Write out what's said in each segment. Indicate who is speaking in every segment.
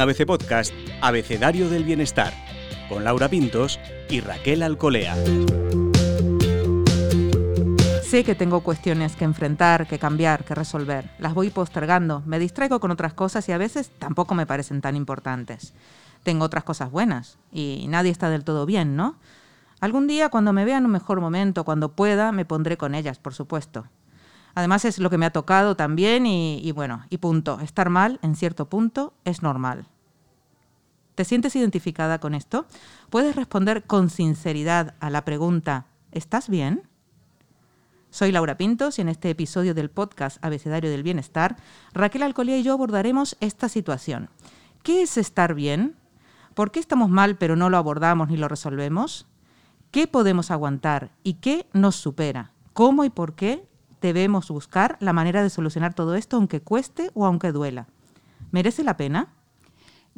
Speaker 1: ABC Podcast, Abecedario del Bienestar, con Laura Pintos y Raquel Alcolea.
Speaker 2: Sé que tengo cuestiones que enfrentar, que cambiar, que resolver. Las voy postergando, me distraigo con otras cosas y a veces tampoco me parecen tan importantes. Tengo otras cosas buenas y nadie está del todo bien, ¿no? Algún día, cuando me vea en un mejor momento, cuando pueda, me pondré con ellas, por supuesto. Además es lo que me ha tocado también y, bueno, y punto. Estar mal, en cierto punto, es normal. ¿Te sientes identificada con esto? ¿Puedes responder con sinceridad a la pregunta ¿Estás bien? Soy Laura Pintos y en este episodio del podcast Abecedario del Bienestar, Raquel Alcolía y yo abordaremos esta situación. ¿Qué es estar bien? ¿Por qué estamos mal pero no lo abordamos ni lo resolvemos? qué podemos aguantar y qué nos supera, cómo y por qué debemos buscar la manera de solucionar todo esto aunque cueste o aunque duela. ¿Merece la pena?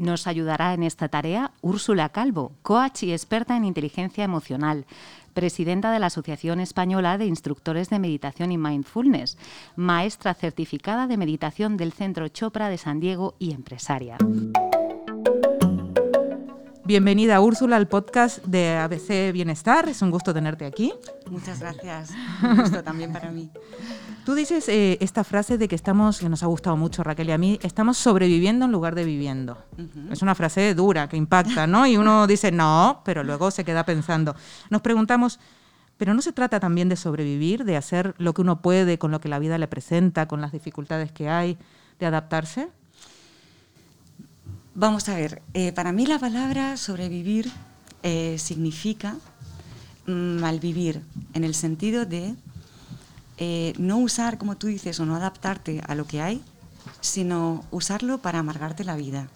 Speaker 3: Nos ayudará en esta tarea Úrsula Calvo, coach y experta en inteligencia emocional, presidenta de la Asociación Española de Instructores de Meditación y Mindfulness, maestra certificada de meditación del Centro Chopra de San Diego y empresaria.
Speaker 2: Bienvenida Úrsula al podcast de ABC Bienestar. Es un gusto tenerte aquí.
Speaker 4: Muchas gracias. Un gusto también para mí.
Speaker 2: Tú dices eh, esta frase de que estamos, que nos ha gustado mucho Raquel y a mí, estamos sobreviviendo en lugar de viviendo. Es una frase dura, que impacta, ¿no? Y uno dice, no, pero luego se queda pensando. Nos preguntamos, pero no se trata también de sobrevivir, de hacer lo que uno puede con lo que la vida le presenta, con las dificultades que hay, de adaptarse.
Speaker 4: Vamos a ver, eh, para mí la palabra sobrevivir eh, significa mm, malvivir, en el sentido de eh, no usar, como tú dices, o no adaptarte a lo que hay, sino usarlo para amargarte la vida.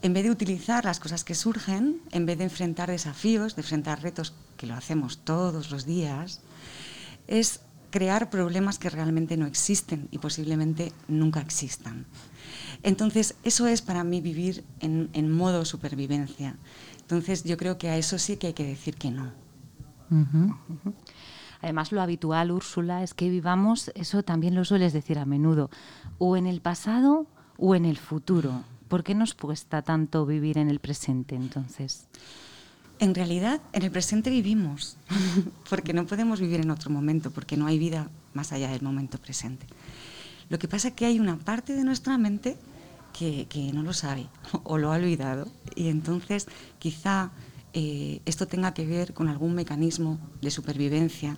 Speaker 4: En vez de utilizar las cosas que surgen, en vez de enfrentar desafíos, de enfrentar retos, que lo hacemos todos los días, es crear problemas que realmente no existen y posiblemente nunca existan. Entonces, eso es para mí vivir en, modo supervivencia. Entonces, yo creo que a eso sí que hay que decir que no.
Speaker 3: Además, lo habitual, Úrsula, es que vivamos, eso también lo sueles decir a menudo, o en el pasado o en el futuro. ¿Por qué nos cuesta tanto vivir en el presente entonces?
Speaker 4: En realidad, en el presente vivimos, porque no podemos vivir en otro momento, porque no hay vida más allá del momento presente. Lo que pasa es que hay una parte de nuestra mente que, no lo sabe o lo ha olvidado. Y entonces quizá eh, esto tenga que ver con algún mecanismo de supervivencia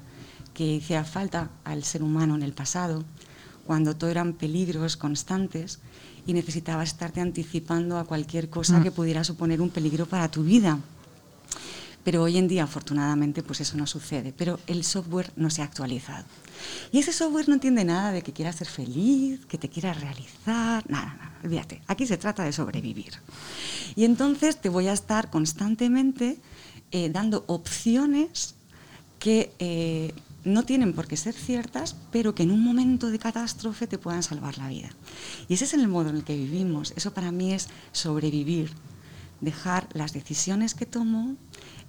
Speaker 4: que hiciera falta al ser humano en el pasado, cuando todo eran peligros constantes y necesitabas estarte anticipando a cualquier cosa mm. que pudiera suponer un peligro para tu vida. Pero hoy en día, afortunadamente, pues eso no sucede. Pero el software no se ha actualizado. Y ese software no entiende nada de que quieras ser feliz, que te quieras realizar, nada, nada, olvídate. Aquí se trata de sobrevivir. Y entonces te voy a estar constantemente eh, dando opciones que eh, no tienen por qué ser ciertas, pero que en un momento de catástrofe te puedan salvar la vida. Y ese es el modo en el que vivimos. Eso para mí es sobrevivir, dejar las decisiones que tomo,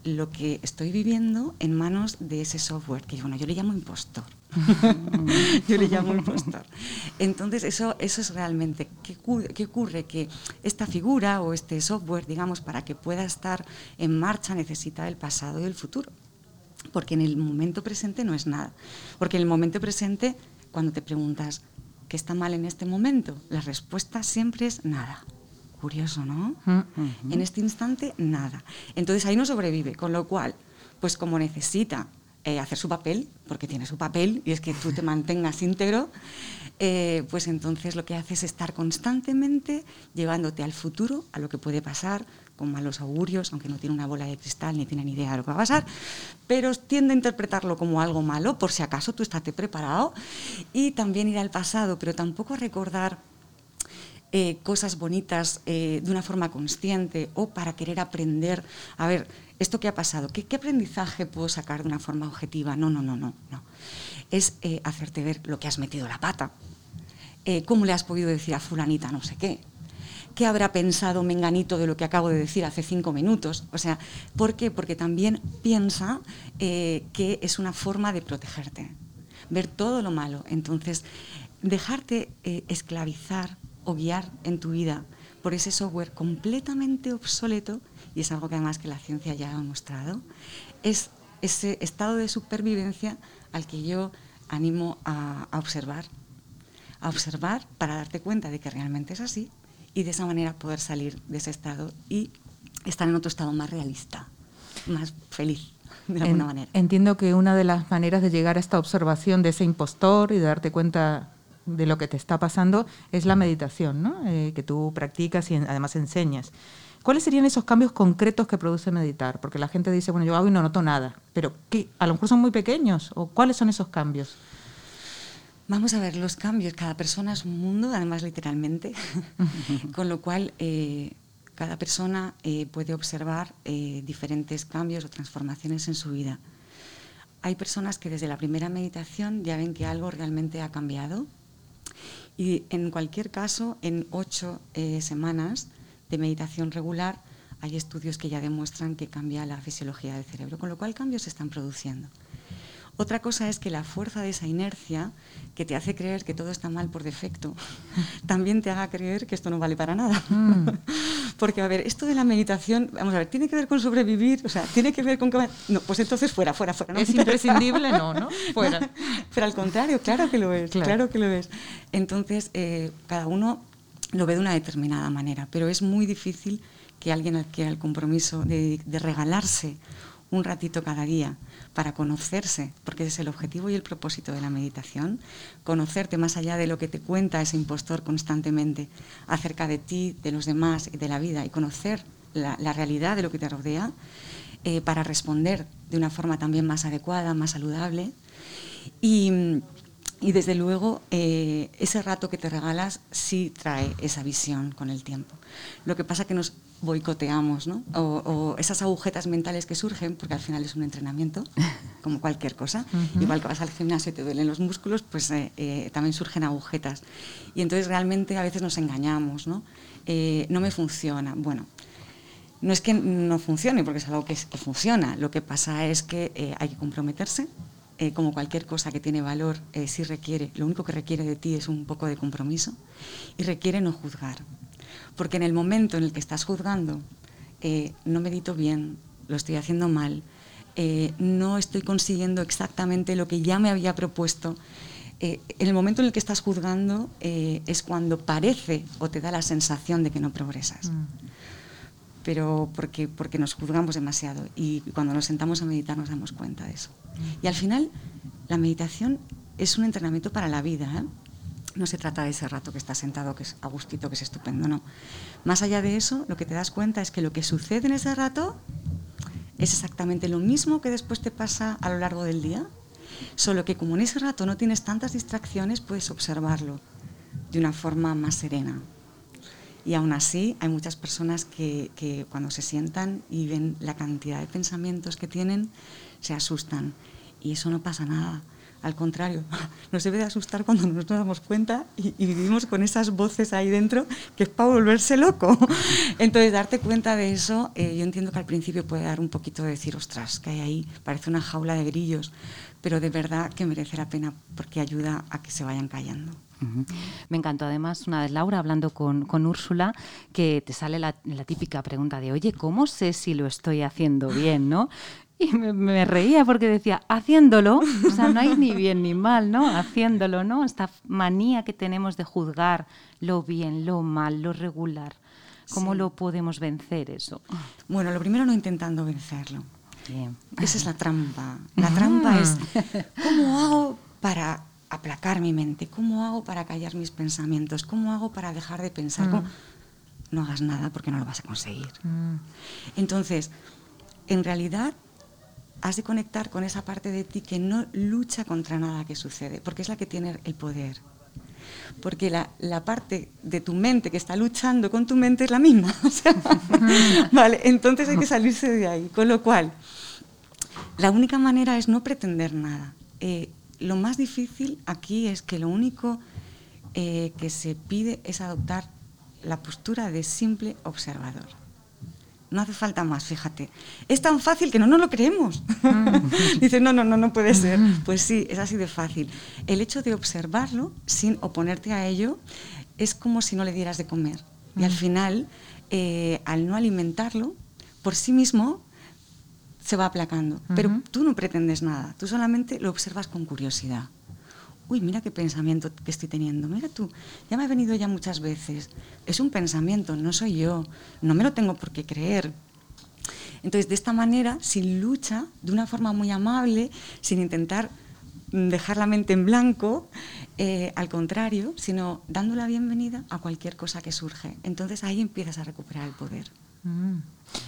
Speaker 4: lo que estoy viviendo en manos de ese software, que bueno, yo le llamo impostor. yo le llamo impostor. Entonces, eso, eso es realmente, ¿qué, ¿qué, ocurre? Que esta figura o este software, digamos, para que pueda estar en marcha necesita el pasado y el futuro. Porque en el momento presente no es nada. Porque en el momento presente, cuando te preguntas, ¿qué está mal en este momento? La respuesta siempre es nada. Curioso, ¿no? En este instante, nada. Entonces ahí no sobrevive, con lo cual, pues como necesita eh, hacer su papel, porque tiene su papel, y es que tú te mantengas íntegro, eh, pues entonces lo que hace es estar constantemente llevándote al futuro, a lo que puede pasar, con malos augurios, aunque no tiene una bola de cristal ni tiene ni idea de lo que va a pasar, pero tiende a interpretarlo como algo malo, por si acaso tú estate preparado, y también ir al pasado, pero tampoco a recordar eh, cosas bonitas eh, de una forma consciente o para querer aprender, a ver, esto que ha pasado, ¿qué, aprendizaje puedo sacar de una forma objetiva? No, no, no, no, no. Es eh, hacerte ver lo que has metido la pata, cómo le has podido decir a fulanita no sé qué, qué habrá pensado Menganito de lo que acabo de decir hace cinco minutos. O sea, ¿por qué? Porque también piensa que es una forma de protegerte, ver todo lo malo. Entonces, dejarte esclavizar o guiar en tu vida por ese software completamente obsoleto, y es algo que además que la ciencia ya ha mostrado, es ese estado de supervivencia al que yo animo a, observar, a observar para darte cuenta de que realmente es así y de esa manera poder salir de ese estado y estar en otro estado más realista, más feliz. De alguna manera.
Speaker 2: Entiendo que una de las maneras de llegar a esta observación de ese impostor y de darte cuenta de lo que te está pasando es la meditación, ¿no? Eh, que tú practicas y además enseñas. ¿Cuáles serían esos cambios concretos que produce meditar? Porque la gente dice, bueno, yo hago y no noto nada, pero ¿qué? a lo mejor son muy pequeños, o ¿cuáles son esos cambios?
Speaker 4: Vamos a ver, los cambios, cada persona es un mundo, además literalmente, con lo cual eh, cada persona eh, puede observar diferentes cambios o transformaciones en su vida. Hay personas que desde la primera meditación ya ven que algo realmente ha cambiado, y en cualquier caso, en ocho eh, semanas de meditación regular, hay estudios que ya demuestran que cambia la fisiología del cerebro, con lo cual cambios se están produciendo. Otra cosa es que la fuerza de esa inercia, que te hace creer que todo está mal por defecto, también te haga creer que esto no vale para nada. Mm. Porque, a ver, esto de la meditación, vamos a ver, tiene que ver con sobrevivir, o sea, tiene que ver con que... No, pues entonces fuera, fuera, fuera.
Speaker 2: ¿no? Es imprescindible, no, ¿no? Fuera.
Speaker 4: Pero al contrario, claro que lo es, claro, que lo es. Entonces, eh, cada uno lo ve de una determinada manera, pero es muy difícil que alguien adquiera el compromiso de, de regalarse un ratito cada día para conocerse, porque ese es el objetivo y el propósito de la meditación, conocerte más allá de lo que te cuenta ese impostor constantemente acerca de ti, de los demás y de la vida, y conocer la, realidad de lo que te rodea eh, para responder de una forma también más adecuada, más saludable. Y, desde luego, eh, ese rato que te regalas sí trae esa visión con el tiempo. Lo que pasa que nos boicoteamos, ¿no? O, esas agujetas mentales que surgen, porque al final es un entrenamiento, como cualquier cosa. Igual que vas al gimnasio y te duelen los músculos, pues eh, eh, también surgen agujetas. Y entonces realmente a veces nos engañamos, ¿no? Eh, no me funciona. Bueno, no es que no funcione, porque es algo que, que funciona. Lo que pasa es que hay que comprometerse. como cualquier cosa que tiene valor, sí requiere, lo único que requiere de ti es un poco de compromiso y requiere no juzgar. Porque en el momento en el que estás juzgando, eh, no medito bien, lo estoy haciendo mal, eh, no estoy consiguiendo exactamente lo que ya me había propuesto, eh, en el momento en el que estás juzgando es cuando parece o te da la sensación de que no progresas. Mm. Pero porque, porque nos juzgamos demasiado y cuando nos sentamos a meditar nos damos cuenta de eso. Mm. Y al final, la meditación es un entrenamiento para la vida. No se trata de ese rato que estás sentado, que es agustito, que es estupendo, no. Más allá de eso, lo que te das cuenta es que lo que sucede en ese rato es exactamente lo mismo que después te pasa a lo largo del día, solo que como en ese rato no tienes tantas distracciones, puedes observarlo de una forma más serena. Y aún así hay muchas personas que, que cuando se sientan y ven la cantidad de pensamientos que tienen, se asustan. Y eso no pasa nada al contrario, nos debe de asustar cuando nos damos cuenta y, vivimos con esas voces ahí dentro que es para volverse loco. Entonces, darte cuenta de eso, eh, yo entiendo que al principio puede dar un poquito de decir, ostras, que hay ahí, parece una jaula de grillos, pero de verdad que merece la pena porque ayuda a que se vayan callando.
Speaker 3: Me encantó además una vez Laura hablando con, con Úrsula que te sale la, la, típica pregunta de, oye, ¿cómo sé si lo estoy haciendo bien? ¿no? Y me, reía porque decía, haciéndolo, o sea, no hay ni bien ni mal, ¿no? Haciéndolo, ¿no? Esta manía que tenemos de juzgar lo bien, lo mal, lo regular. ¿Cómo lo podemos vencer eso?
Speaker 4: Bueno, lo primero no intentando vencerlo. Esa es la trampa. La trampa es, ¿cómo hago para aplacar mi mente? ¿Cómo hago para callar mis pensamientos? ¿Cómo hago para dejar de pensar? Mm. No hagas nada porque no lo vas a conseguir. Mm. Entonces, en realidad has de conectar con esa parte de ti que no lucha contra nada que sucede, porque es la que tiene el poder. Porque la, parte de tu mente que está luchando con tu mente es la misma. vale, entonces hay que salirse de ahí. Con lo cual, la única manera es no pretender nada. Eh, lo más difícil aquí es que lo único eh, que se pide es adoptar la postura de simple observador. No hace falta más, fíjate. Es tan fácil que no nos lo creemos. Mm. Dice, no, no, no, no puede ser. Mm. Pues sí, es así de fácil. El hecho de observarlo sin oponerte a ello es como si no le dieras de comer. Y al final, eh, al no alimentarlo, por sí mismo se va aplacando. Pero tú no pretendes nada, tú solamente lo observas con curiosidad. Uy, mira qué pensamiento que estoy teniendo. Mira tú, ya me ha venido ya muchas veces. Es un pensamiento, no soy yo. No me lo tengo por qué creer. Entonces, de esta manera, sin lucha, de una forma muy amable, sin intentar dejar la mente en blanco, eh, al contrario, sino dando la bienvenida a cualquier cosa que surge. Entonces ahí empiezas a recuperar el poder.
Speaker 2: Mm.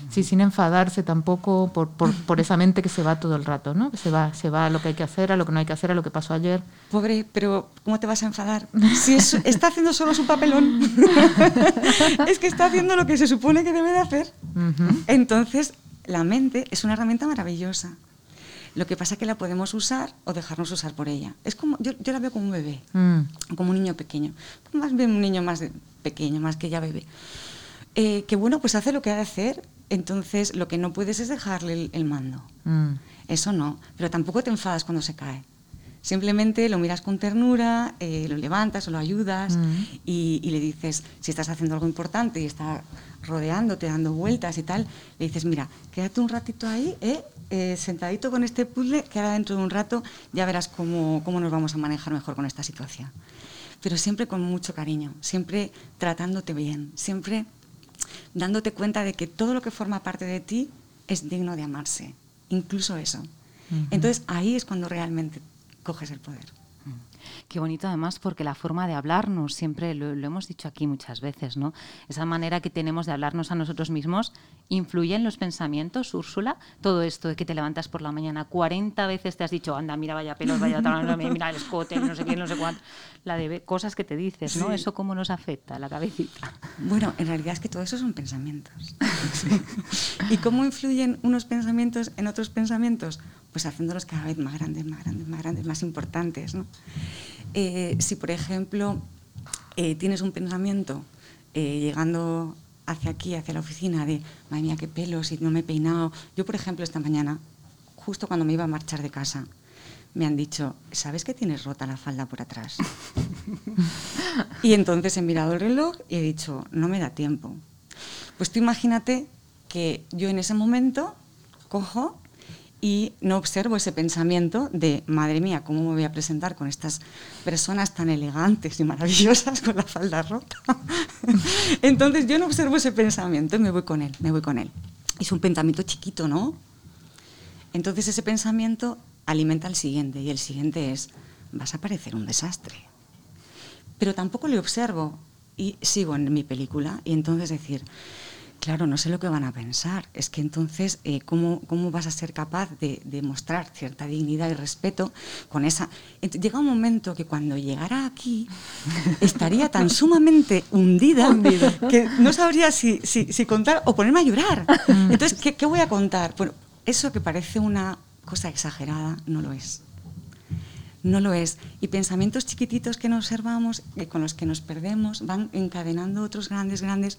Speaker 2: Sí, sin enfadarse tampoco por, por, esa mente que se va todo el rato, ¿no? Que se va, se va a lo que hay que hacer, a lo que no hay que hacer, a lo que pasó ayer.
Speaker 4: Pobre, pero ¿cómo te vas a enfadar? Si está haciendo solo su papelón. es que está haciendo lo que se supone que debe de hacer. Entonces, la mente es una herramienta maravillosa. Lo que pasa es que la podemos usar o dejarnos usar por ella. Es como, yo, la veo como un bebé, mm. como un niño pequeño. Más bien un niño más pequeño, más que ya bebé. Eh, que bueno, pues hace lo que ha de hacer, entonces lo que no puedes es dejarle el, mando. Mm. Eso no, pero tampoco te enfadas cuando se cae. Simplemente lo miras con ternura, eh, lo levantas o lo ayudas mm. y, y, le dices, si estás haciendo algo importante y está rodeándote, dando vueltas y tal, le dices, mira, quédate un ratito ahí, ¿eh? Eh, sentadito con este puzzle, que ahora dentro de un rato ya verás cómo, cómo nos vamos a manejar mejor con esta situación. Pero siempre con mucho cariño, siempre tratándote bien, siempre dándote cuenta de que todo lo que forma parte de ti es digno de amarse, incluso eso. Entonces ahí es cuando realmente coges el poder.
Speaker 3: Qué bonito además porque la forma de hablarnos, siempre lo, hemos dicho aquí muchas veces, ¿no? Esa manera que tenemos de hablarnos a nosotros mismos influye en los pensamientos, Úrsula. Todo esto de que te levantas por la mañana 40 veces te has dicho, anda, mira, vaya pelos, vaya mira el escote, no sé qué, no sé cuánto. La de cosas que te dices, ¿no? Eso cómo nos afecta la cabecita.
Speaker 4: Bueno, en realidad es que todo eso son pensamientos. ¿Y cómo influyen unos pensamientos en otros pensamientos? Pues haciéndolos cada vez más grandes, más grandes, más grandes, más importantes, ¿no? Eh, si, por ejemplo, eh, tienes un pensamiento eh, llegando hacia aquí, hacia la oficina, de, madre mía, qué pelo, si no me he peinado. Yo, por ejemplo, esta mañana, justo cuando me iba a marchar de casa, me han dicho, ¿sabes que tienes rota la falda por atrás? y entonces he mirado el reloj y he dicho, no me da tiempo. Pues tú imagínate que yo en ese momento cojo y no observo ese pensamiento de, madre mía, ¿cómo me voy a presentar con estas personas tan elegantes y maravillosas con la falda rota? Entonces yo no observo ese pensamiento y me voy con él, me voy con él. Es un pensamiento chiquito, ¿no? Entonces ese pensamiento alimenta al siguiente y el siguiente es, vas a parecer un desastre. Pero tampoco le observo y sigo en mi película y entonces decir, Claro, no sé lo que van a pensar. Es que entonces, eh, ¿cómo, ¿cómo, vas a ser capaz de, mostrar cierta dignidad y respeto con esa... llega un momento que cuando llegara aquí estaría tan sumamente hundida, que no sabría si, si, contar o ponerme a llorar. Mm. Entonces, ¿qué, ¿qué, voy a contar? Bueno, eso que parece una cosa exagerada no lo es. No lo es. Y pensamientos chiquititos que no observamos, y con los que nos perdemos, van encadenando otros grandes, grandes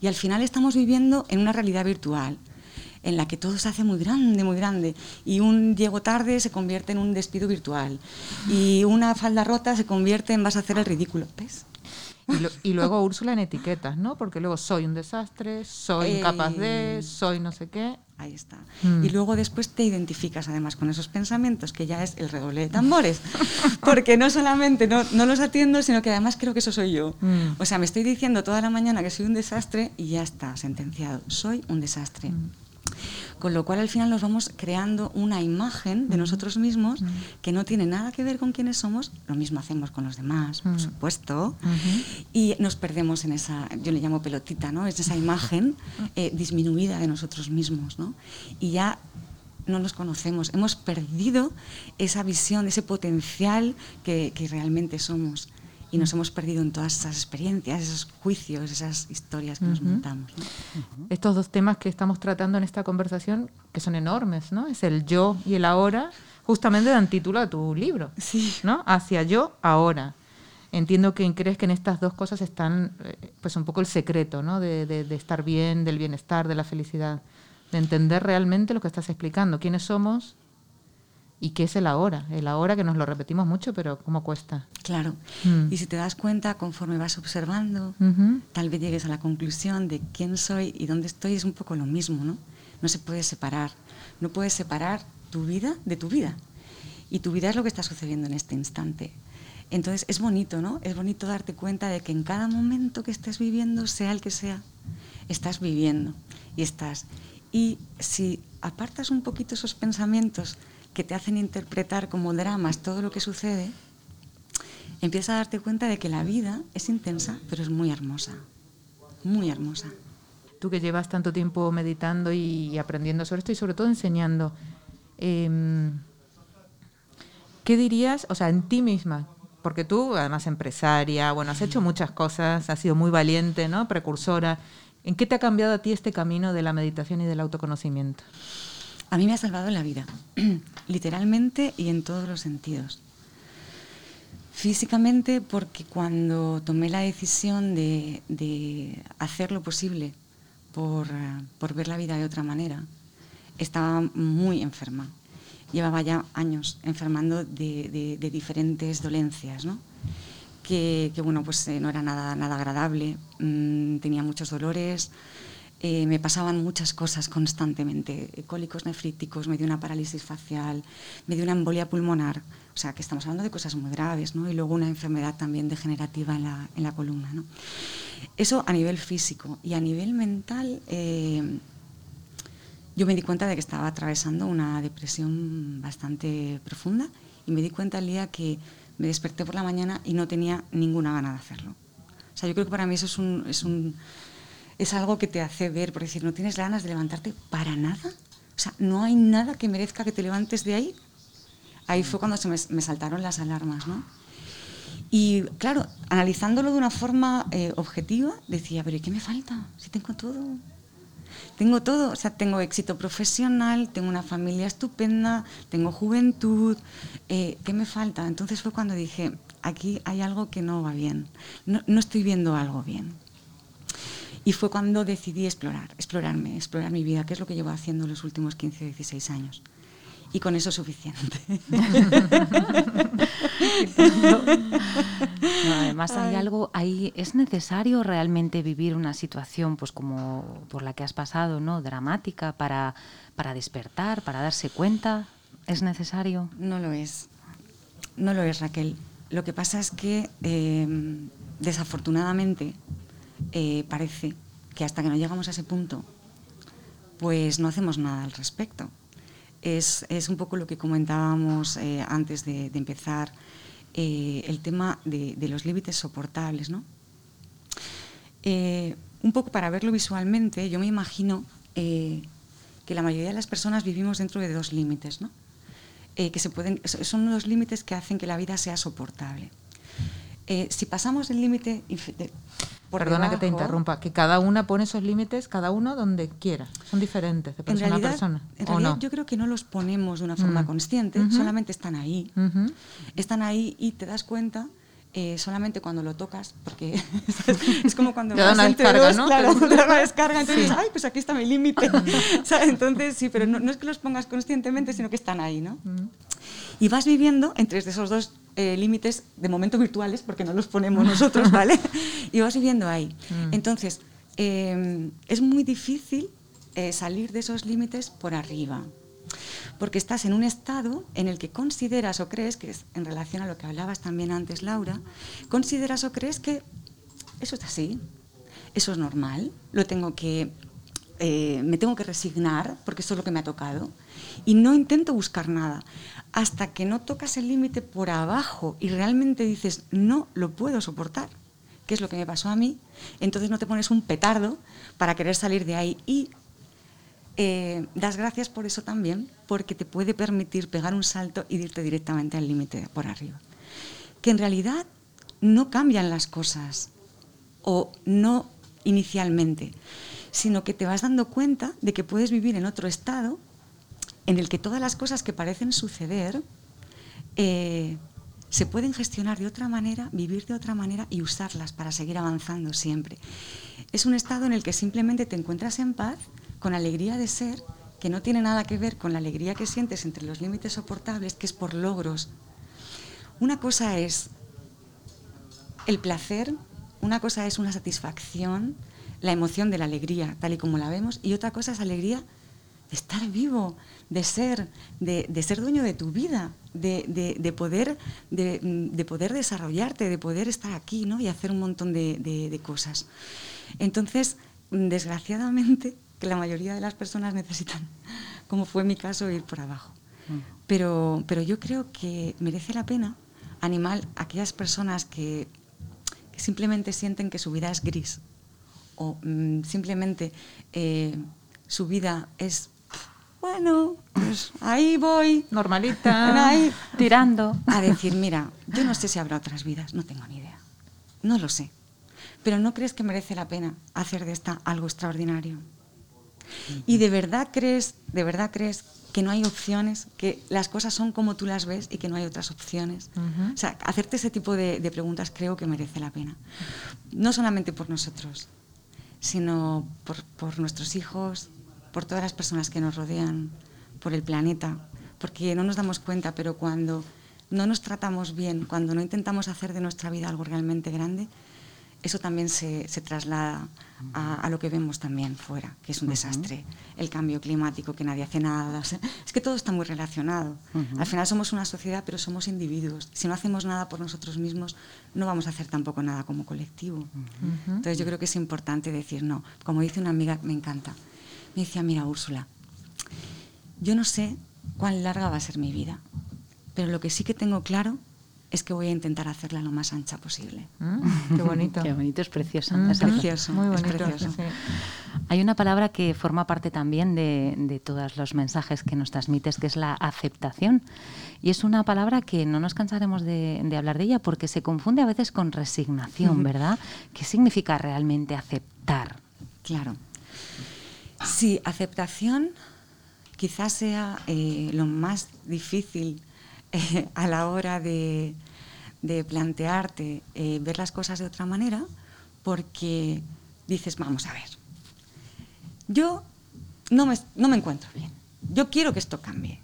Speaker 4: y al final estamos viviendo en una realidad virtual en la que todo se hace muy grande, muy grande. Y un llego tarde se convierte en un despido virtual. Y una falda rota se convierte en vas a hacer el ridículo. ¿Ves?
Speaker 2: Y, luego Úrsula en etiquetas, ¿no? Porque luego soy un desastre, soy incapaz de, soy no sé qué.
Speaker 4: Ahí está. Mm. Y luego después te identificas además con esos pensamientos, que ya es el redoble de tambores. Porque no solamente no, no los atiendo, sino que además creo que eso soy yo. Mm. O sea, me estoy diciendo toda la mañana que soy un desastre y ya está, sentenciado. Soy un desastre. Mm. Con lo cual al final nos vamos creando una imagen de nosotros mismos que no tiene nada que ver con quiénes somos. Lo mismo hacemos con los demás, por supuesto. Y nos perdemos en esa, yo le llamo pelotita, ¿no? Es esa imagen eh, disminuida de nosotros mismos, ¿no? Y ya no nos conocemos, hemos perdido esa visión, ese potencial que, que realmente somos y nos hemos perdido en todas esas experiencias, esos juicios, esas historias que nos montamos.
Speaker 2: Estos dos temas que estamos tratando en esta conversación, que son enormes, ¿no? Es el yo y el ahora, justamente dan título a tu libro,
Speaker 4: sí.
Speaker 2: ¿no? Hacia yo, ahora. Entiendo que crees que en estas dos cosas están, eh, pues un poco el secreto, ¿no? De, de estar bien, del bienestar, de la felicidad, de entender realmente lo que estás explicando, quiénes somos y qué es el ahora. El ahora que nos lo repetimos mucho, pero ¿cómo cuesta?
Speaker 4: Claro.
Speaker 2: Mm.
Speaker 4: Y si te das cuenta, conforme vas observando, tal vez llegues a la conclusión de quién soy y dónde estoy, es un poco lo mismo, ¿no? No se puede separar. No puedes separar tu vida de tu vida. Y tu vida es lo que está sucediendo en este instante. Entonces es bonito, ¿no? Es bonito darte cuenta de que en cada momento que estés viviendo, sea el que sea, estás viviendo y estás. Y si apartas un poquito esos pensamientos que te hacen interpretar como dramas todo lo que sucede, empiezas a darte cuenta de que la vida es intensa, pero es muy hermosa. Muy hermosa.
Speaker 2: Tú que llevas tanto tiempo meditando y aprendiendo sobre esto y sobre todo enseñando, em, ¿qué dirías, o sea, en ti misma? Porque tú, además empresaria, bueno, has hecho muchas cosas, has sido muy valiente, ¿no? Precursora. ¿En qué te ha cambiado a ti este camino de la meditación y del autoconocimiento?
Speaker 4: A mí me ha salvado la vida, literalmente y en todos los sentidos. Físicamente, porque cuando tomé la decisión de, de hacer lo posible por, por ver la vida de otra manera, estaba muy enferma. Llevaba ya años enfermando de, de- diferentes dolencias, ¿no? que, que, bueno, pues eh, no era nada, nada agradable, mm, tenía muchos dolores, eh, me pasaban muchas cosas constantemente, eh, cólicos nefríticos, me dio una parálisis facial, me dio una embolia pulmonar, o sea que estamos hablando de cosas muy graves, ¿no? y luego una enfermedad también degenerativa en la, en la columna. ¿no? Eso a nivel físico y a nivel mental, eh, yo me di cuenta de que estaba atravesando una depresión bastante profunda y me di cuenta el día que me desperté por la mañana y no tenía ninguna gana de hacerlo. O sea, yo creo que para mí eso es, un, es, un, es algo que te hace ver, por decir, no tienes ganas de levantarte para nada. O sea, no hay nada que merezca que te levantes de ahí. Ahí fue cuando se me, me saltaron las alarmas, ¿no? Y claro, analizándolo de una forma eh, objetiva, decía, pero ¿y qué me falta? Si tengo todo. Tengo todo, o sea, tengo éxito profesional, tengo una familia estupenda, tengo juventud, eh, ¿qué me falta? Entonces fue cuando dije, aquí hay algo que no va bien, no, no estoy viendo algo bien. Y fue cuando decidí explorar, explorarme, explorar mi vida, que es lo que llevo haciendo los últimos 15 o 16 años. Y con eso es suficiente.
Speaker 3: No, además hay algo, ahí es necesario realmente vivir una situación pues como por la que has pasado, ¿no? Dramática para, para despertar, para darse cuenta. ¿Es necesario?
Speaker 4: No lo es. No lo es, Raquel. Lo que pasa es que, eh, desafortunadamente, eh, parece que hasta que no llegamos a ese punto, pues no hacemos nada al respecto. Es, es un poco lo que comentábamos eh, antes de, empezar, eh, el tema de, de los límites soportables, ¿no? Un poco para verlo visualmente, yo me imagino que la mayoría de las personas vivimos dentro de dos límites, ¿no? Que se pueden, son los límites que hacen que la vida sea soportable. Si pasamos el límite por
Speaker 2: Perdona que te interrumpa, que cada una pone esos límites, cada uno donde quiera. Son diferentes de persona
Speaker 4: realidad,
Speaker 2: a persona.
Speaker 4: en
Speaker 2: ¿o
Speaker 4: realidad
Speaker 2: no?
Speaker 4: yo creo que no los ponemos de una forma
Speaker 2: Mm.
Speaker 4: consciente, solamente están ahí. Están ahí y te das cuenta eh, solamente cuando lo tocas, porque es como cuando
Speaker 2: Te da
Speaker 4: vas
Speaker 2: una descarga,
Speaker 4: dos,
Speaker 2: ¿no?
Speaker 4: claro,
Speaker 2: Te-
Speaker 4: da una descarga, entonces dices, ay, pues aquí está mi límite. Entonces, sí, pero no, no es que los pongas conscientemente, sino que están ahí, ¿no? Y vas viviendo entre esos dos eh, límites, de momento virtuales, porque no los ponemos nosotros, ¿vale? y vas viviendo ahí.
Speaker 2: Mm.
Speaker 4: Entonces, eh, es muy difícil eh, salir de esos límites por arriba, porque estás en un estado en el que consideras o crees, que es en relación a lo que hablabas también antes, Laura, consideras o crees que eso está así, eso es normal, lo tengo que, eh, me tengo que resignar porque eso es lo que me ha tocado y no intento buscar nada hasta que no tocas el límite por abajo y realmente dices no lo puedo soportar, que es lo que me pasó a mí, entonces no te pones un petardo para querer salir de ahí y eh, das gracias por eso también, porque te puede permitir pegar un salto y irte directamente al límite por arriba. Que en realidad no cambian las cosas, o no inicialmente, sino que te vas dando cuenta de que puedes vivir en otro estado en el que todas las cosas que parecen suceder eh, se pueden gestionar de otra manera, vivir de otra manera y usarlas para seguir avanzando siempre. Es un estado en el que simplemente te encuentras en paz, con alegría de ser que no tiene nada que ver con la alegría que sientes entre los límites soportables, que es por logros. Una cosa es el placer, una cosa es una satisfacción, la emoción de la alegría, tal y como la vemos, y otra cosa es alegría de estar vivo, de ser, de, ser dueño de tu vida, de, poder, de, poder desarrollarte, de poder estar aquí ¿no? y hacer un montón de, cosas. Entonces, desgraciadamente, que la mayoría de las personas necesitan, como fue mi caso, ir por abajo. Pero, pero yo creo que merece la pena animar a aquellas personas que, simplemente sienten que su vida es gris o mm, simplemente eh, su vida es, bueno, pues ahí voy.
Speaker 2: Normalita.
Speaker 4: Ahí, tirando. A decir, mira, yo no sé si habrá otras vidas, no tengo ni idea. No lo sé. Pero ¿no crees que merece la pena hacer de esta algo extraordinario? ¿Y de verdad crees, de verdad crees que no hay opciones, que las cosas son como tú las ves y que no hay otras opciones? O sea, hacerte ese tipo de, preguntas creo que merece la pena. No solamente por nosotros, sino por, por nuestros hijos, por todas las personas que nos rodean, por el planeta, porque no nos damos cuenta, pero cuando no nos tratamos bien, cuando no intentamos hacer de nuestra vida algo realmente grande, eso también se, traslada a, lo que vemos también fuera, que es un desastre. El cambio climático, que nadie hace nada. es que todo está muy relacionado. Al final somos una sociedad, pero somos individuos. Si no hacemos nada por nosotros mismos, no vamos a hacer tampoco nada como colectivo. Entonces yo creo que es importante decir no. Como dice una amiga, me encanta. Me decía, mira, Úrsula, yo no sé cuán larga va a ser mi vida, pero lo que sí que tengo claro es que voy a intentar hacerla lo más ancha posible.
Speaker 2: Mm, qué bonito.
Speaker 3: qué bonito, es precioso.
Speaker 2: Mm, es precioso, muy bonito.
Speaker 3: Hay una palabra que forma parte también de, todos los mensajes que nos transmites, que es la aceptación. Y es una palabra que no nos cansaremos de, de hablar de ella porque se confunde a veces con resignación, ¿verdad? ¿Qué significa realmente aceptar?
Speaker 4: Claro. Sí, aceptación quizás sea eh, lo más difícil eh, a la hora de, plantearte eh, ver las cosas de otra manera, porque dices, vamos a ver, yo no me, no me encuentro bien, yo quiero que esto cambie.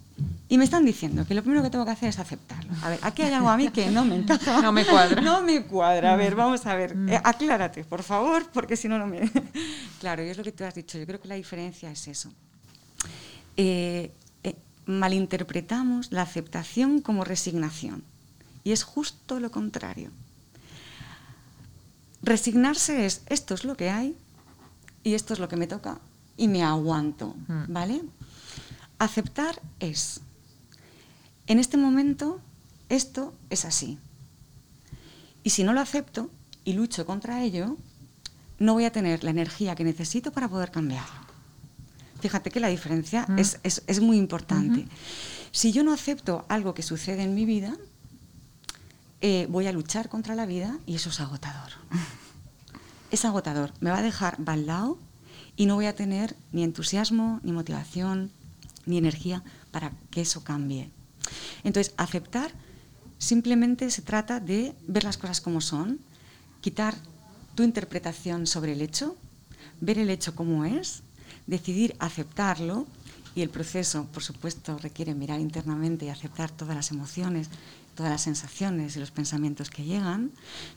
Speaker 4: Y me están diciendo que lo primero que tengo que hacer es aceptarlo. A ver, aquí hay algo a mí que no me encaja.
Speaker 2: No me cuadra.
Speaker 4: No me cuadra. A ver, vamos a ver. Mm. aclárate, por favor, porque si no, no me... claro, y es lo que tú has dicho. Yo creo que la diferencia es eso. Eh, eh, malinterpretamos la aceptación como resignación. Y es justo lo contrario. Resignarse es, esto es lo que hay y esto es lo que me toca y me aguanto, mm. ¿vale? Aceptar es, en este momento, esto es así. Y si no lo acepto y lucho contra ello, no voy a tener la energía que necesito para poder cambiarlo. Fíjate que la diferencia mm. es, muy importante. Si yo no acepto algo que sucede en mi vida, eh, voy a luchar contra la vida y eso es agotador. es agotador. Me va a dejar baldado y no voy a tener ni entusiasmo, ni motivación, ni energía para que eso cambie. Entonces, aceptar simplemente se trata de ver las cosas como son, quitar tu interpretación sobre el hecho, ver el hecho como es decidir aceptarlo y el proceso, por supuesto, requiere mirar internamente y aceptar todas las emociones, todas las sensaciones y los pensamientos que llegan,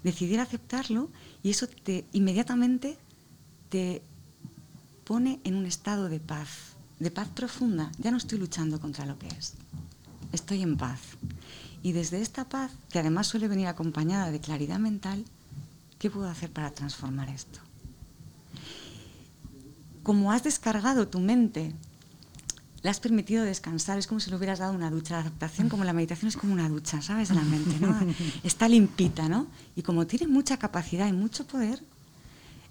Speaker 4: decidir aceptarlo y eso te inmediatamente te pone en un estado de paz, de paz profunda. Ya no estoy luchando contra lo que es, estoy en paz. Y desde esta paz, que además suele venir acompañada de claridad mental, ¿qué puedo hacer para transformar esto? como has descargado tu mente, le has permitido descansar, es como si le hubieras dado una ducha. La adaptación, como la meditación, es como una ducha, ¿sabes? De la mente, ¿no? Está limpita, ¿no? Y como tiene mucha capacidad y mucho poder,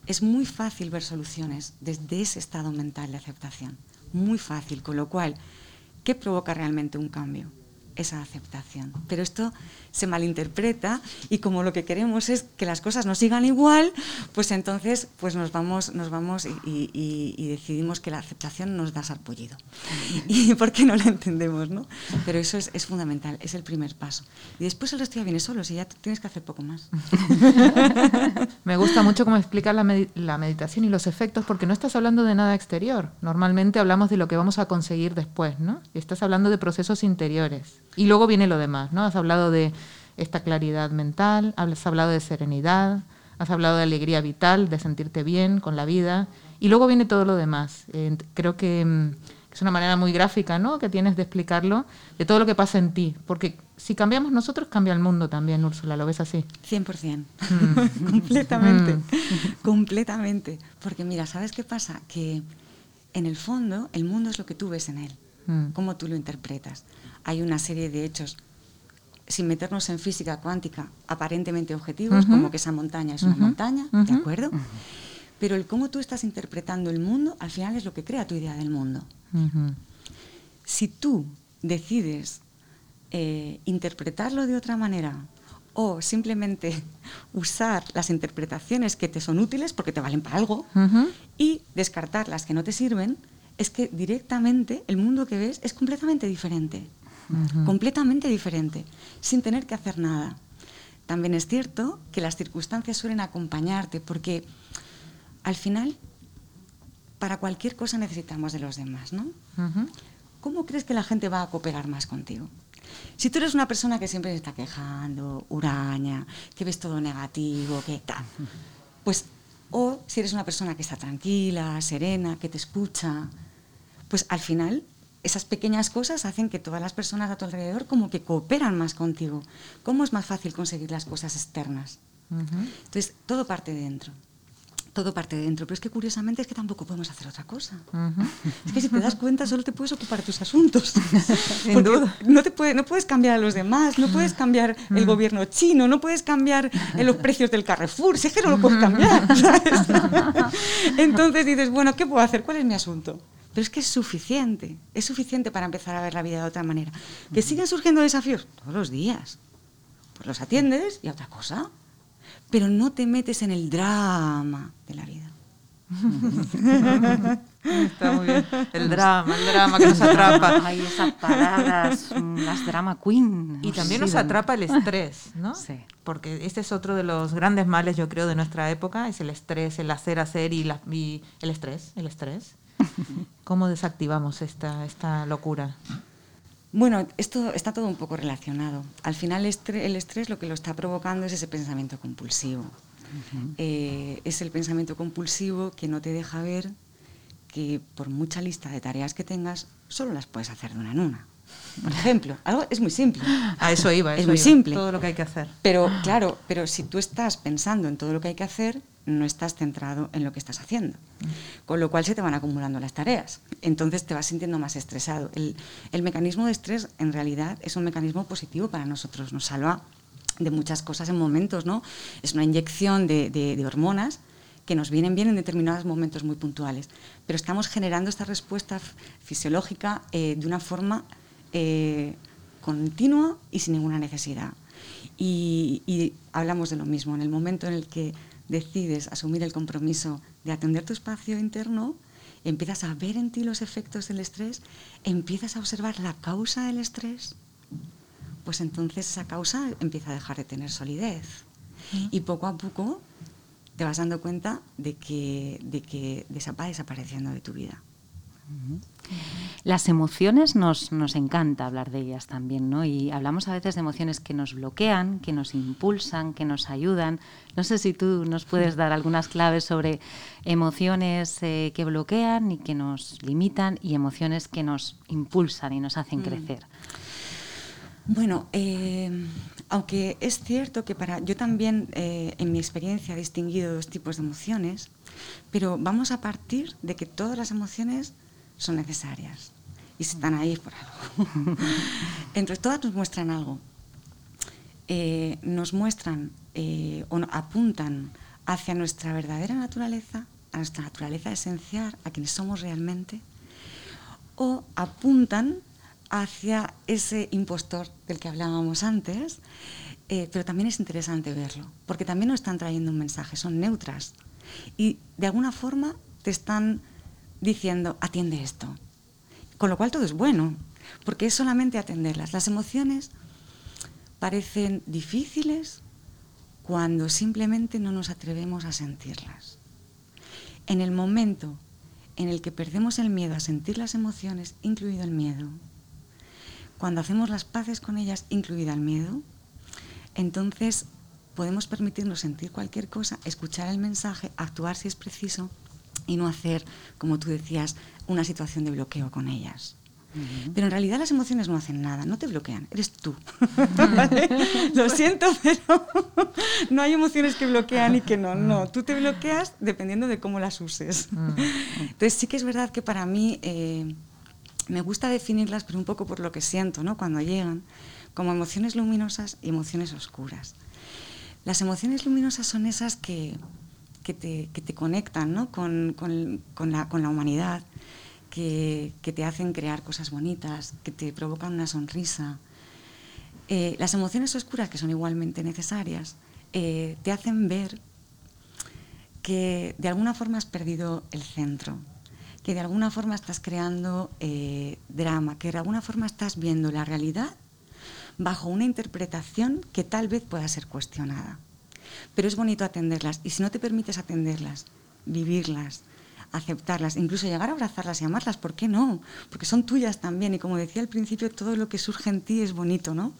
Speaker 4: es muy fácil ver soluciones desde ese estado mental de aceptación. Muy fácil, con lo cual, ¿qué provoca realmente un cambio? Esa aceptación. Pero esto se malinterpreta y como lo que queremos es que las cosas no sigan igual, pues entonces pues nos vamos, nos vamos y, decidimos que la aceptación nos da sarpullido. Y por qué no la entendemos, ¿no? Pero eso es, es, fundamental, es el primer paso. Y después el resto ya viene solo, si ya tienes que hacer poco más.
Speaker 2: Me gusta mucho cómo explicas la, la meditación y los efectos, porque no estás hablando de nada exterior. Normalmente hablamos de lo que vamos a conseguir después, ¿no? Y estás hablando de procesos interiores. Y luego viene lo demás, ¿no? Has hablado de esta claridad mental, has hablado de serenidad, has hablado de alegría vital, de sentirte bien con la vida, y luego viene todo lo demás. Eh, creo que mm, es una manera muy gráfica, ¿no? Que tienes de explicarlo, de todo lo que pasa en ti, porque si cambiamos nosotros, cambia el mundo también, Úrsula, ¿lo ves así?
Speaker 4: 100%, mm. completamente, mm. completamente. Porque mira, ¿sabes qué pasa? Que en el fondo el mundo es lo que tú ves en él, cómo tú lo interpretas hay una serie de hechos sin meternos en física cuántica aparentemente objetivos, como que esa montaña es una montaña, ¿de acuerdo? Pero el cómo tú estás interpretando el mundo, al final es lo que crea tu idea del mundo. Si tú decides eh, interpretarlo de otra manera o simplemente usar las interpretaciones que te son útiles porque te valen para algo y descartar las que no te sirven, es que directamente el mundo que ves es completamente diferente completamente diferente, sin tener que hacer nada. También es cierto que las circunstancias suelen acompañarte, porque al final, para cualquier cosa necesitamos de los demás, ¿no? ¿Cómo crees que la gente va a cooperar más contigo? Si tú eres una persona que siempre se está quejando, huraña, que ves todo negativo, que tal, pues, o si eres una persona que está tranquila, serena, que te escucha, pues al final esas pequeñas cosas hacen que todas las personas a tu alrededor como que cooperan más contigo. ¿Cómo es más fácil conseguir las cosas externas? Entonces, todo parte de dentro. Todo parte de dentro. Pero es que curiosamente es que tampoco podemos hacer otra cosa. Es que si te das cuenta, solo te puedes ocupar de tus asuntos. Sin duda. No, te puede, no puedes cambiar a los demás, no puedes cambiar el gobierno chino, no puedes cambiar los precios del Carrefour. Si es que no lo puedes cambiar. Entonces dices, bueno, ¿qué puedo hacer? ¿Cuál es mi asunto? Pero es que es suficiente, es suficiente para empezar a ver la vida de otra manera. ¿Que siguen surgiendo desafíos? Todos los días. Pues los atiendes y otra cosa. Pero no te metes en el drama de la vida.
Speaker 2: Está muy bien. El drama, el drama que nos atrapa.
Speaker 3: Hay esas paradas, las drama queen.
Speaker 2: Y también nos atrapa el estrés, ¿no? Sí. Porque este es otro de los grandes males, yo creo, de nuestra época, es el estrés, el hacer, hacer y, la, y el estrés, el estrés. ¿Cómo desactivamos esta, esta locura?
Speaker 4: Bueno, esto está todo un poco relacionado. Al final el estrés, lo que lo está provocando es ese pensamiento compulsivo. Eh, es el pensamiento compulsivo que no te deja ver que por mucha lista de tareas que tengas, solo las puedes hacer de una en una. Por ejemplo, algo es muy simple.
Speaker 2: A eso iba,
Speaker 4: es muy simple.
Speaker 2: Todo lo que hay que hacer.
Speaker 4: Pero claro, pero si tú estás pensando en todo lo que hay que hacer, no estás centrado en lo que estás haciendo. Con lo cual se te van acumulando las tareas. Entonces te vas sintiendo más estresado. El, mecanismo de estrés en realidad es un mecanismo positivo para nosotros. Nos salva de muchas cosas en momentos, ¿no? Es una inyección de, hormonas que nos vienen bien en determinados momentos muy puntuales. Pero estamos generando esta respuesta fisiológica eh, de una forma eh, continua y sin ninguna necesidad. y hablamos de lo mismo. En el momento en el que decides asumir el compromiso de atender tu espacio interno, empiezas a ver en ti los efectos del estrés, empiezas a observar la causa del estrés, pues entonces esa causa empieza a dejar de tener solidez. Y poco a poco te vas dando cuenta de que, de que va desapareciendo de tu vida.
Speaker 3: Las emociones nos, nos encanta hablar de ellas también, ¿no? Y hablamos a veces de emociones que nos bloquean, que nos impulsan, que nos ayudan. No sé si tú nos puedes dar algunas claves sobre emociones eh, que bloquean y que nos limitan y emociones que nos impulsan y nos hacen mm. crecer.
Speaker 4: Bueno, eh, aunque es cierto que para yo también eh, en mi experiencia he distinguido dos tipos de emociones, pero vamos a partir de que todas las emociones son necesarias y están ahí por algo. Entonces, todas nos muestran algo. Eh, nos muestran eh, o apuntan hacia nuestra verdadera naturaleza, a nuestra naturaleza esencial, a quienes somos realmente, o apuntan hacia ese impostor del que hablábamos antes, eh, pero también es interesante verlo, porque también nos están trayendo un mensaje, son neutras y de alguna forma te están diciendo, atiende esto. Con lo cual todo es bueno, porque es solamente atenderlas. Las emociones parecen difíciles cuando simplemente no nos atrevemos a sentirlas. En el momento en el que perdemos el miedo a sentir las emociones, incluido el miedo, cuando hacemos las paces con ellas, incluida el miedo, entonces podemos permitirnos sentir cualquier cosa, escuchar el mensaje, actuar si es preciso y no hacer, como tú decías, una situación de bloqueo con ellas. Pero en realidad las emociones no hacen nada, no te bloquean, eres tú. Lo siento, pero no hay emociones que bloquean y que no. No, tú te bloqueas dependiendo de cómo las uses. Entonces sí que es verdad que para mí eh, me gusta definirlas, pero un poco por lo que siento ¿no? cuando llegan, como emociones luminosas y emociones oscuras. Las emociones luminosas son esas que, que, te, conectan ¿no? con, la, humanidad, que, que, te hacen crear cosas bonitas, que te provocan una sonrisa. Eh, las emociones oscuras, que son igualmente necesarias, eh, te hacen ver que de alguna forma has perdido el centro, que de alguna forma estás creando eh, drama, que de alguna forma estás viendo la realidad bajo una interpretación que tal vez pueda ser cuestionada. Pero es bonito atenderlas y si no te permites atenderlas, vivirlas, aceptarlas, incluso llegar a abrazarlas y amarlas, ¿por qué no? Porque son tuyas también y como decía al principio, todo lo que surge en ti es bonito, ¿no?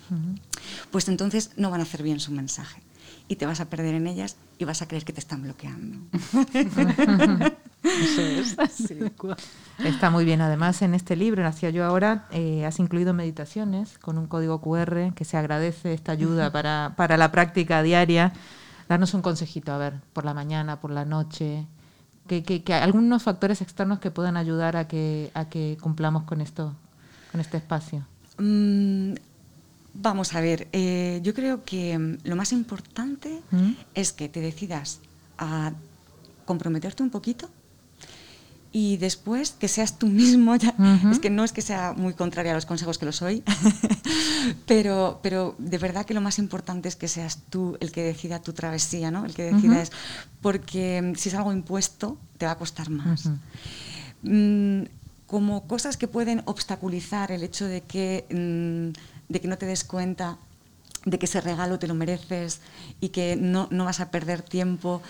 Speaker 4: Pues entonces no van a hacer bien su mensaje y te vas a perder en ellas y vas a creer que te están bloqueando.
Speaker 2: Está muy bien. Además, en este libro, Nació yo ahora, eh, has incluido meditaciones con un código QR que se agradece esta ayuda para, para la práctica diaria. Darnos un consejito, a ver, por la mañana, por la noche, que, que, algunos factores externos que puedan ayudar a que, a que cumplamos con esto, con este espacio.
Speaker 4: Mm, vamos a ver, eh, yo creo que lo más importante ¿Mm? es que te decidas a comprometerte un poquito y después que seas tú mismo, ya, es que no es que sea muy contraria a los consejos que lo soy, pero, pero de verdad que lo más importante es que seas tú el que decida tu travesía, ¿no? el que decida es, porque mm, si es algo impuesto te va a costar más. Mm, como cosas que pueden obstaculizar el hecho de que, mm, de que no te des cuenta de que ese regalo te lo mereces y que no, no vas a perder tiempo.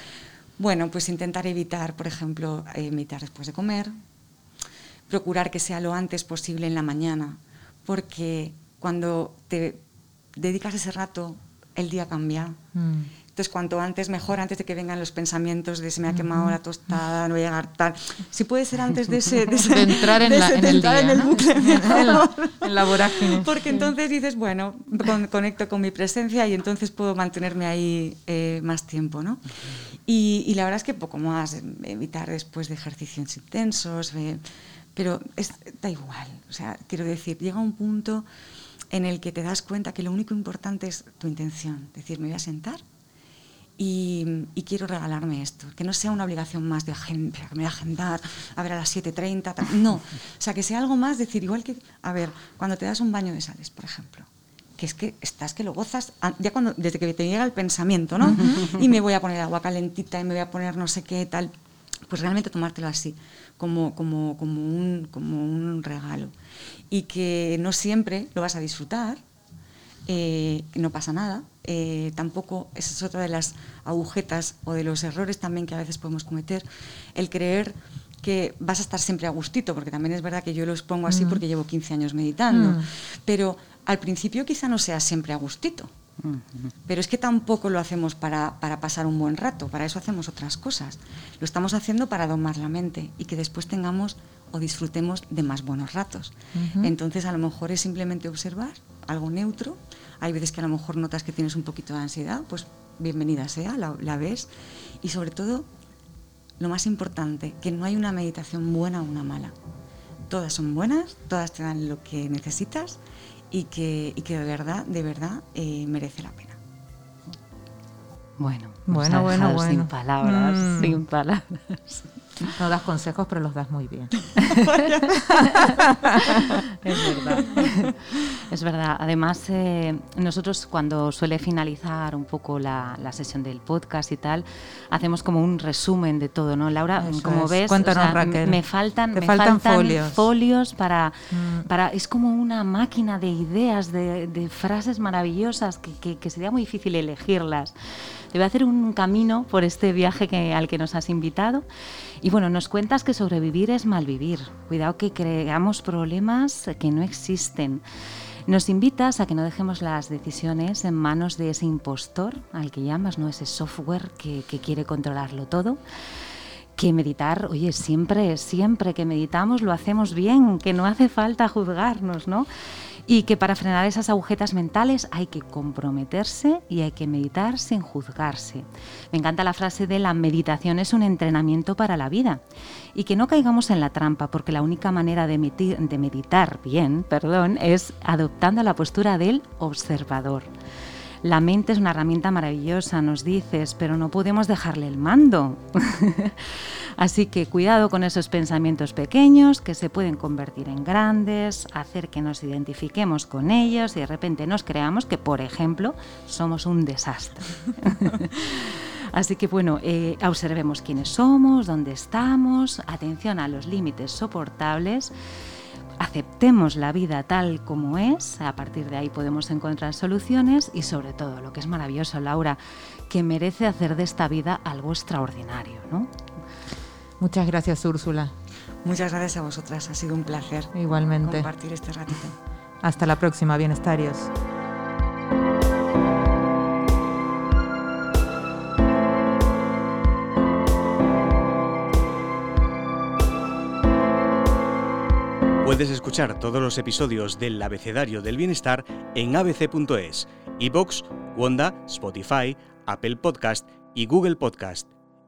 Speaker 4: Bueno, pues intentar evitar, por ejemplo, meditar después de comer, procurar que sea lo antes posible en la mañana, porque cuando te dedicas ese rato, el día cambia. Mm. Entonces, cuanto antes, mejor, antes de que vengan los pensamientos de se me ha quemado la tostada, no voy a llegar tal. Si puede ser antes de ese... De,
Speaker 2: entrar en, el, bucle, en, la vorágine.
Speaker 4: Porque entonces dices, bueno, conecto con mi presencia y entonces puedo mantenerme ahí eh, más tiempo, ¿no? Y, la verdad es que poco más, evitar después de ejercicios intensos, pero es, da igual. O sea, quiero decir, llega un punto en el que te das cuenta que lo único importante es tu intención. Es decir, me voy a sentar y, quiero regalarme esto. Que no sea una obligación más de agenda, que me voy a agendar, a ver a las 7.30. No, o sea, que sea algo más, decir, igual que, a ver, cuando te das un baño de sales, por ejemplo que es que estás que lo gozas ya cuando desde que te llega el pensamiento, ¿no? Y me voy a poner agua calentita y me voy a poner no sé qué tal, pues realmente tomártelo así, como, como, como, un, como un regalo. Y que no siempre lo vas a disfrutar, eh, no pasa nada. Eh, tampoco, esa es otra de las agujetas o de los errores también que a veces podemos cometer, el creer que vas a estar siempre a gustito, porque también es verdad que yo lo expongo así porque llevo 15 años meditando, mm. pero al principio quizá no sea siempre a gustito. Pero es que tampoco lo hacemos para, para, pasar un buen rato, para eso hacemos otras cosas. Lo estamos haciendo para domar la mente y que después tengamos o disfrutemos de más buenos ratos. Entonces a lo mejor es simplemente observar algo neutro. Hay veces que a lo mejor notas que tienes un poquito de ansiedad, pues bienvenida sea, la, la ves. Y sobre todo, lo más importante, que no hay una meditación buena o una mala. Todas son buenas, todas te dan lo que necesitas y que, y que de verdad, de verdad eh, merece la pena.
Speaker 3: Bueno, bueno, bueno, bueno. Sin palabras, mm. sin palabras.
Speaker 2: No das consejos, pero los das muy bien.
Speaker 3: es verdad. Es verdad. Además, eh, nosotros cuando suele finalizar un poco la, sesión del podcast y tal, hacemos como un resumen de todo, ¿no? Laura, como ves, me faltan, me faltan, folios. para, mm. para... Es como una máquina de ideas, de, frases maravillosas que, que sería muy difícil elegirlas. Te voy a hacer un camino por este viaje que, al que nos has invitado. Y bueno, nos cuentas que sobrevivir es malvivir. Cuidado que creamos problemas que no existen. Nos invitas a que no dejemos las decisiones en manos de ese impostor al que llamas, ¿no? Ese software que, que quiere controlarlo todo que meditar, oye, siempre, siempre que meditamos lo hacemos bien, que no hace falta juzgarnos, ¿no? Y que para frenar esas agujetas mentales hay que comprometerse y hay que meditar sin juzgarse. Me encanta la frase de la meditación es un entrenamiento para la vida y que no caigamos en la trampa porque la única manera de, de meditar bien, perdón, es adoptando la postura del observador. La mente es una herramienta maravillosa, nos dices, pero no podemos dejarle el mando. Así que cuidado con esos pensamientos pequeños que se pueden convertir en grandes, hacer que nos identifiquemos con ellos y de repente nos creamos que, por ejemplo, somos un desastre. Así que bueno, eh, observemos quiénes somos, dónde estamos, atención a los límites soportables aceptemos la vida tal como es, a partir de ahí podemos encontrar soluciones y sobre todo, lo que es maravilloso, Laura, que merece hacer de esta vida algo extraordinario, ¿no?
Speaker 2: Muchas gracias, Úrsula.
Speaker 4: Muchas gracias a vosotras, ha sido un placer.
Speaker 2: Igualmente.
Speaker 4: Compartir este ratito.
Speaker 2: Hasta la próxima, bienestarios.
Speaker 1: Puedes escuchar todos los episodios del Abecedario del Bienestar en abc.es, iBox, Wanda, Spotify, Apple Podcast y Google Podcast.